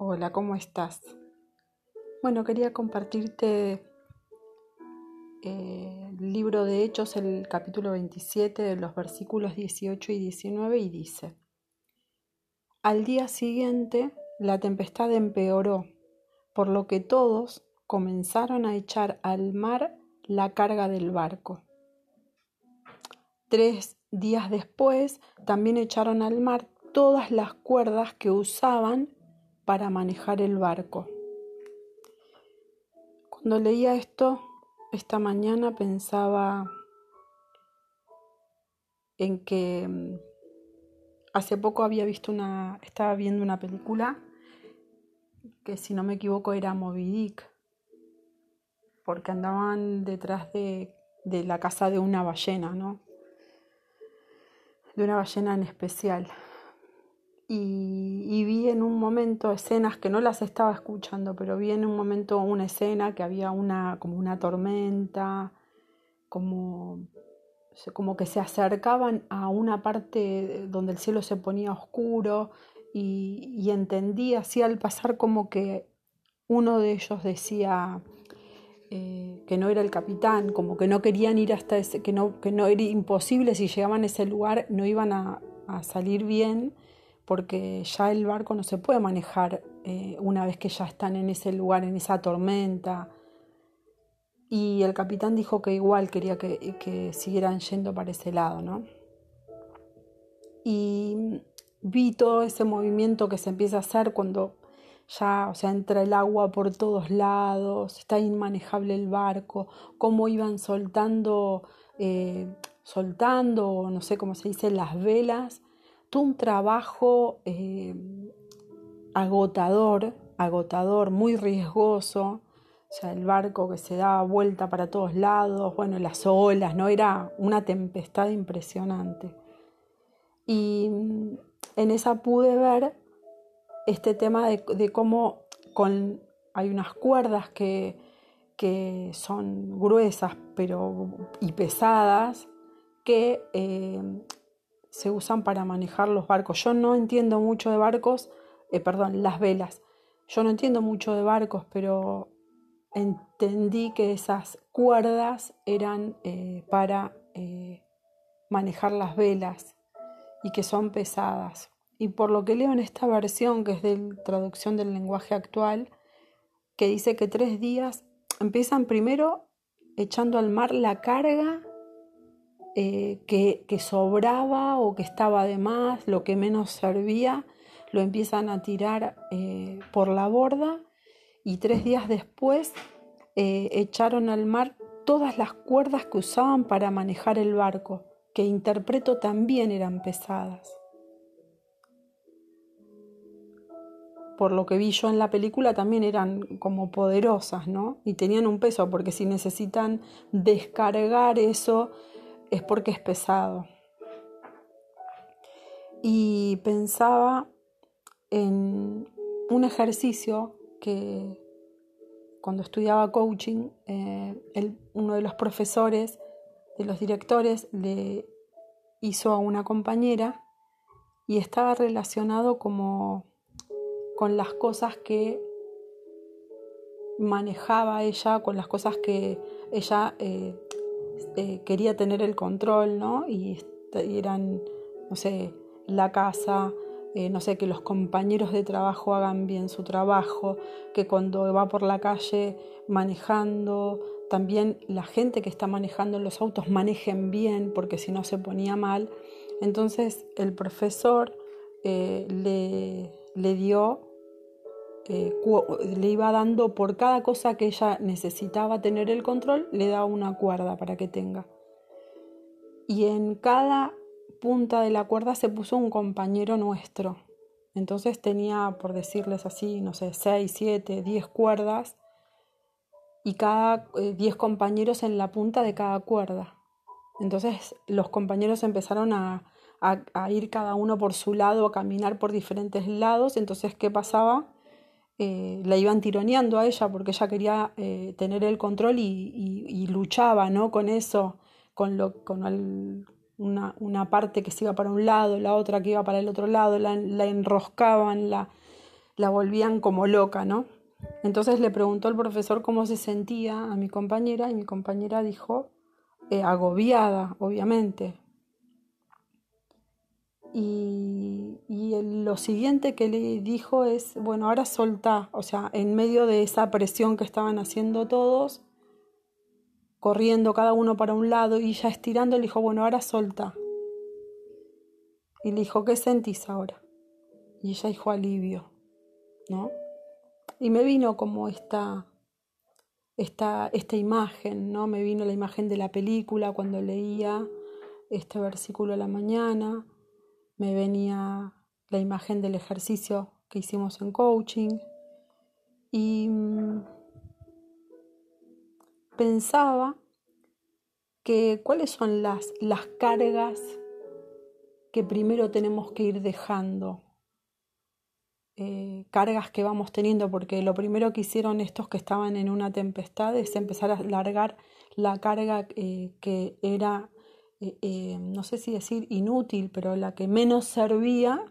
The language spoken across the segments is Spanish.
Hola, ¿cómo estás? Bueno, quería compartirte eh, el libro de Hechos, el capítulo 27, de los versículos 18 y 19, y dice, Al día siguiente la tempestad empeoró, por lo que todos comenzaron a echar al mar la carga del barco. Tres días después también echaron al mar todas las cuerdas que usaban para manejar el barco. Cuando leía esto esta mañana pensaba en que mm, hace poco había visto una, estaba viendo una película que si no me equivoco era Moby Dick, porque andaban detrás de, de la casa de una ballena, ¿no? De una ballena en especial y, en un momento escenas que no las estaba escuchando, pero vi en un momento una escena que había una como una tormenta, como, como que se acercaban a una parte donde el cielo se ponía oscuro y, entendí así al pasar como que uno de ellos decía eh, que no era el capitán, como que no querían ir hasta ese, que no, que no era imposible si llegaban a ese lugar, no iban a salir bien porque ya el barco no se puede manejar eh, una vez que ya están en ese lugar, en esa tormenta. Y el capitán dijo que igual quería que, siguieran yendo para ese lado, ¿no? Y vi todo ese movimiento que se empieza a hacer cuando ya, o sea, entra el agua por todos lados, está inmanejable el barco, cómo iban soltando, eh, soltando, no sé cómo se dice, las velas todo un trabajo eh, agotador, agotador, muy riesgoso. O sea, el barco que se daba vuelta para todos lados, bueno, las olas, ¿no? Era una tempestad impresionante. Y mm, en esa pude ver este tema de, cómo con, hay unas cuerdas que, que son gruesas pero, y pesadas que eh, se usan para manejar los barcos. Yo no entiendo mucho de barcos, eh, perdón, las velas. Yo no entiendo mucho de barcos, pero entendí que esas cuerdas eran eh, para eh, manejar las velas y que son pesadas. Y por lo que leo en esta versión, que es de traducción del lenguaje actual, que dice que tres días empiezan primero echando al mar la carga eh, que, sobraba o que estaba de más, lo que menos servía, lo empiezan a tirar eh, por la borda y tres días después eh, echaron al mar todas las cuerdas que usaban para manejar el barco, que interpreto también eran pesadas. por lo que vi yo en la película, también eran como poderosas, ¿no? Y tenían un peso, porque si necesitan descargar eso es porque es pesado. Y pensaba en un ejercicio que cuando estudiaba coaching, eh, uno de los profesores, de los directores, le hizo a una compañera y estaba relacionado como con las cosas que manejaba ella, con las cosas que ella eh, eh, quería tener el control, ¿no? Y, eran, no sé, la casa, eh, no sé, que los compañeros de trabajo hagan bien su trabajo, que cuando va por la calle manejando, también la gente que está manejando los autos manejen bien, porque si no se ponía mal. Entonces el profesor eh, le, le dio eh, le iba dando por cada cosa que ella necesitaba tener el control, le daba una cuerda para que tenga. Y en cada punta de la cuerda se puso un compañero nuestro. Entonces tenía, por decirles así, no sé, seis, siete, diez cuerdas y cada eh, diez compañeros en la punta de cada cuerda. Entonces los compañeros empezaron a, a, ir cada uno por su lado, a caminar por diferentes lados. Entonces, ¿qué pasaba? Eh, la iban tironeando a ella porque ella quería eh, tener el control y, luchaba ¿no? con eso, con, lo, con una, parte que se iba para un lado, la otra que iba para el otro lado, la, enroscaban, la, la volvían como loca, ¿no? Entonces le preguntó al profesor cómo se sentía a mi compañera y mi compañera dijo, eh, agobiada, obviamente. Y, lo siguiente que le dijo es, bueno, ahora soltá, o sea, en medio de esa presión que estaban haciendo todos, corriendo cada uno para un lado y ya estirando, le dijo, bueno, ahora soltá. Y le dijo, ¿qué sentís ahora? Y ella dijo, alivio, ¿no? Y me vino como esta, esta, esta imagen, ¿no? Me vino la imagen de la película cuando leía este versículo a la mañana, me venía la imagen del ejercicio que hicimos en coaching y mm, pensaba que cuáles son las, las cargas que primero tenemos que ir dejando eh, cargas que vamos teniendo, porque lo primero que hicieron estos que estaban en una tempestad es empezar a largar la carga eh, que era, eh, no sé si decir inútil, pero la que menos servía,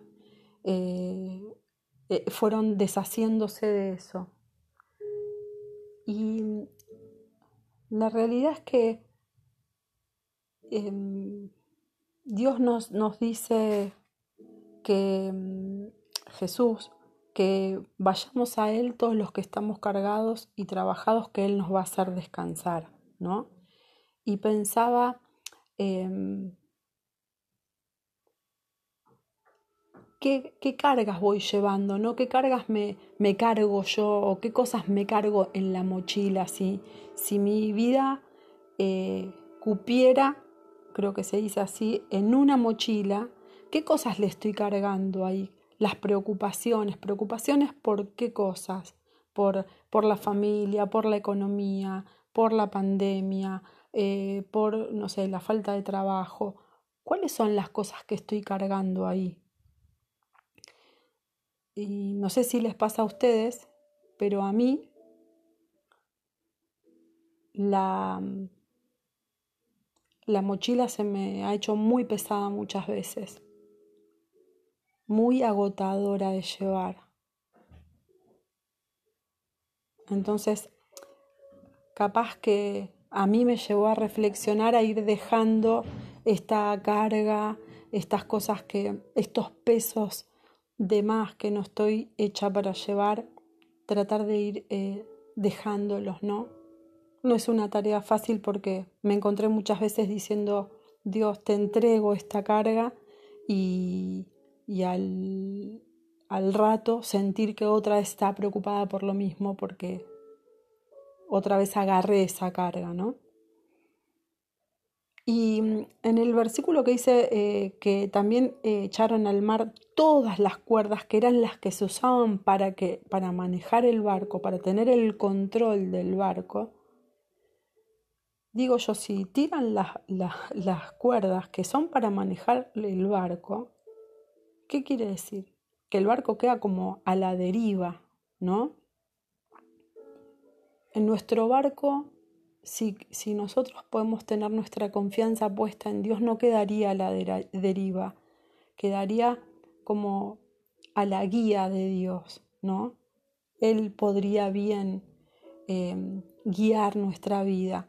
fueron deshaciéndose de eso. Y la realidad es que em, Dios nos, nos dice que em, Jesús que vayamos a Él todos los que estamos cargados y trabajados, que Él nos va a hacer descansar, ¿no? Y pensaba, em, ¿qué, cargas voy llevando, ¿no? ¿Qué cargas me, me, cargo yo o qué cosas me cargo en la mochila? Si, si mi vida eh, cupiera, creo que se dice así, en una mochila, ¿qué cosas le estoy cargando ahí? las preocupaciones. ¿Preocupaciones por qué cosas? Por, por la familia, por la economía, por la pandemia, eh, por, no sé, la falta de trabajo. ¿Cuáles son las cosas que estoy cargando ahí? Y no sé si les pasa a ustedes, pero a mí la, la mochila se me ha hecho muy pesada muchas veces muy agotadora de llevar. Entonces, capaz que a mí me llevó a reflexionar, a ir dejando esta carga, estas cosas que, estos pesos de más que no estoy hecha para llevar, tratar de ir eh, dejándolos, ¿no? No es una tarea fácil porque me encontré muchas veces diciendo, Dios, te entrego esta carga y, y al, al rato sentir que otra está preocupada por lo mismo porque otra vez agarré esa carga, ¿no? Y en el versículo que dice eh, que también eh, echaron al mar todas las cuerdas que eran las que se usaban para, que, para manejar el barco, para tener el control del barco, digo yo, si tiran las cuerdas que son para manejar el barco, ¿Qué quiere decir? Que el barco queda como a la deriva, ¿no? En nuestro barco, si, si nosotros podemos tener nuestra confianza puesta en Dios, no quedaría a la deriva, quedaría como a la guía de Dios, ¿no? Él podría bien em, guiar nuestra vida,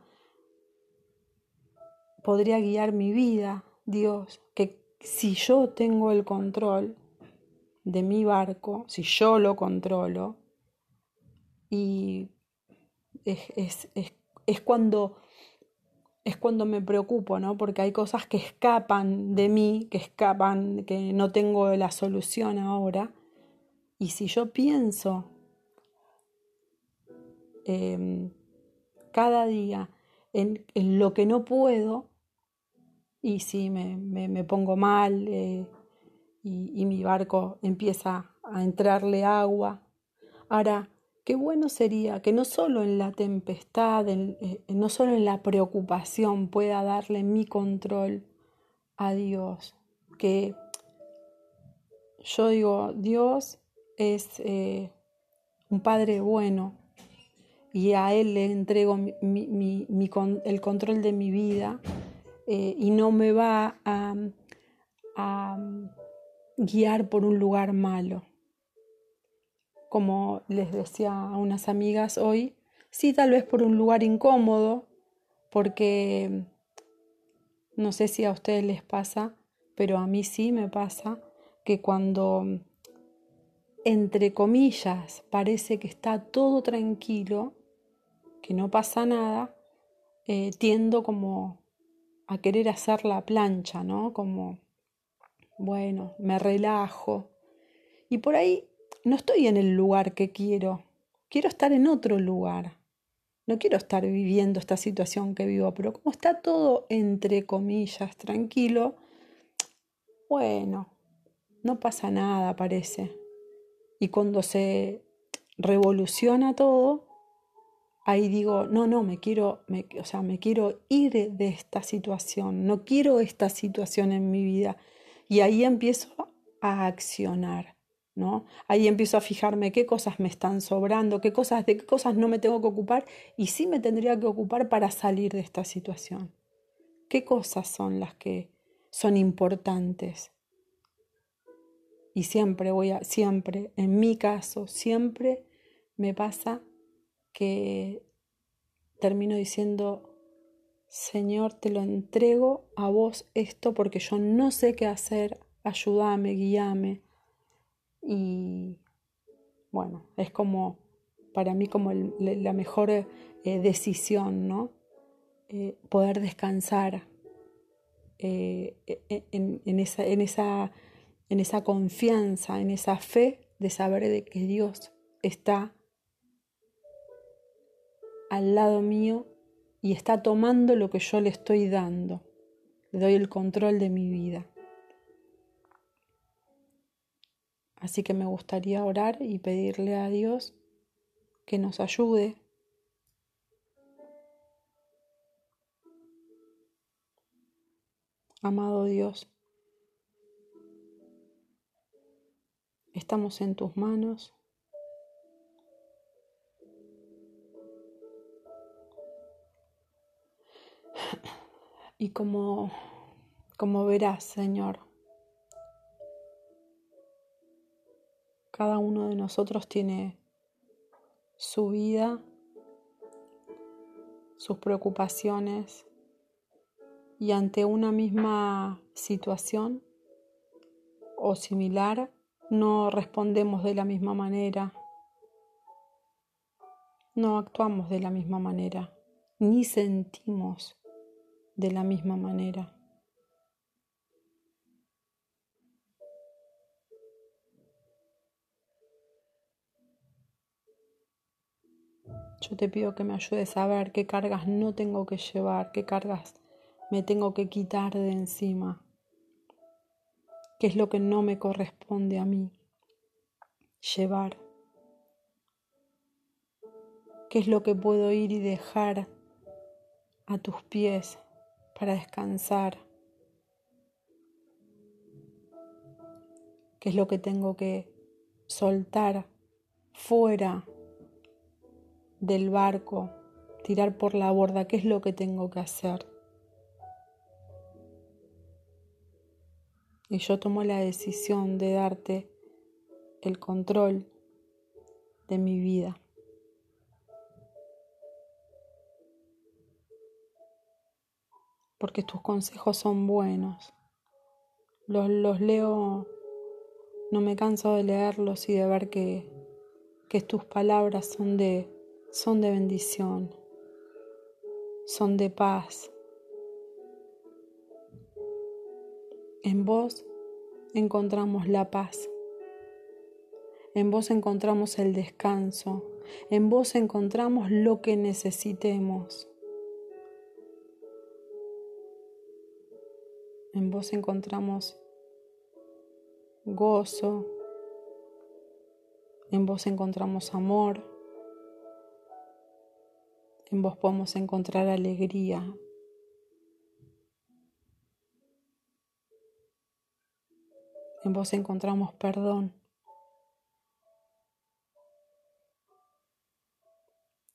podría guiar mi vida, Dios, que si yo tengo el control de mi barco, si yo lo controlo, y es, cuando es cuando me preocupo, ¿no? Porque hay cosas que escapan de mí, que escapan, que no tengo la solución ahora. Y si yo pienso em, cada día en, lo que no puedo, y si me, me, pongo mal eh, y, mi barco empieza a entrarle agua. Ahora, qué bueno sería que no solo en la tempestad, eh, no solo en la preocupación pueda darle mi control a Dios, que yo digo, Dios es eh, un Padre bueno y a Él le entrego el control de mi vida eh, y no me va a, guiar por un lugar malo. Como les decía a unas amigas hoy, sí tal vez por un lugar incómodo, porque no sé si a ustedes les pasa, pero a mí sí me pasa que cuando, entre comillas, parece que está todo tranquilo, que no pasa nada, eh, tiendo como a querer hacer la plancha, ¿no? Como, bueno, me relajo. Y por ahí no estoy en el lugar que quiero, quiero estar en otro lugar. No quiero estar viviendo esta situación que vivo, pero como está todo entre comillas tranquilo, bueno, no pasa nada, parece. Y cuando se revoluciona todo, ahí digo, no, no, me quiero, me, o sea, me quiero ir de esta situación, no quiero esta situación en mi vida. Y ahí empiezo a accionar. Ahí empiezo a fijarme qué cosas me están sobrando, qué cosas, de qué cosas no me tengo que ocupar y sí me tendría que ocupar para salir de esta situación. ¿Qué cosas son las que son importantes? Y siempre voy a, siempre, en mi caso, siempre me pasa que termino diciendo, Señor, te lo entrego a vos esto porque yo no sé qué hacer, ayúdame, guíame y bueno, es como para mí como la mejor eh, decisión, ¿no? Eh, poder descansar eh, e, e, en, esa, en, esa, en esa confianza, en esa fe de saber de que Dios está al lado mío y está tomando lo que yo le estoy dando. Le doy el control de mi vida. Así que me gustaría orar y pedirle a Dios que nos ayude Amado Dios, estamos en tus manos. Y como, como verás, Señor, Cada uno de nosotros tiene su vida, sus preocupaciones y ante una misma situación o similar no respondemos de la misma manera, no actuamos de la misma manera, ni sentimos de la misma manera. Yo te pido que me ayudes a ver qué cargas no tengo que llevar, qué cargas me tengo que quitar de encima, qué es lo que no me corresponde a mí llevar, qué es lo que puedo ir y dejar a tus pies para descansar, qué es lo que tengo que soltar fuera del barco, tirar por la borda, ¿qué es lo que tengo que hacer? Y yo tomo la decisión de darte el control de mi vida. Porque tus consejos son buenos. Los, los leo, no me canso de leerlos y de ver que, que tus palabras son de son de bendición, son de paz. En vos encontramos la paz. En vos encontramos el descanso. En vos encontramos lo que necesitemos. En vos encontramos gozo. En vos encontramos amor. En vos podemos encontrar alegría. En vos encontramos perdón.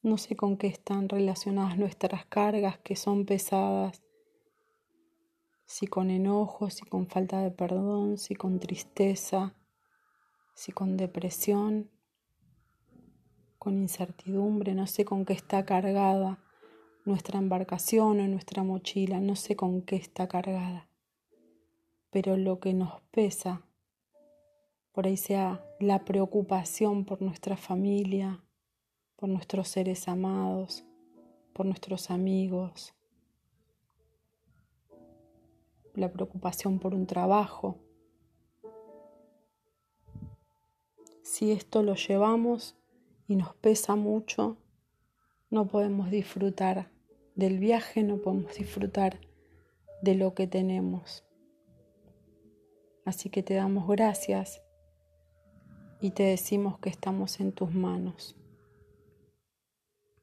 No sé con qué están relacionadas nuestras cargas que son pesadas, si con enojo, si con falta de perdón, si con tristeza, si con depresión. Con incertidumbre, no sé con qué está cargada nuestra embarcación o nuestra mochila, no sé con qué está cargada, pero lo que nos pesa, por ahí sea la preocupación por nuestra familia, por nuestros seres amados, por nuestros amigos, la preocupación por un trabajo. Si esto lo llevamos y nos pesa mucho, no podemos disfrutar del viaje, no podemos disfrutar de lo que tenemos. Así que te damos gracias y te decimos que estamos en tus manos.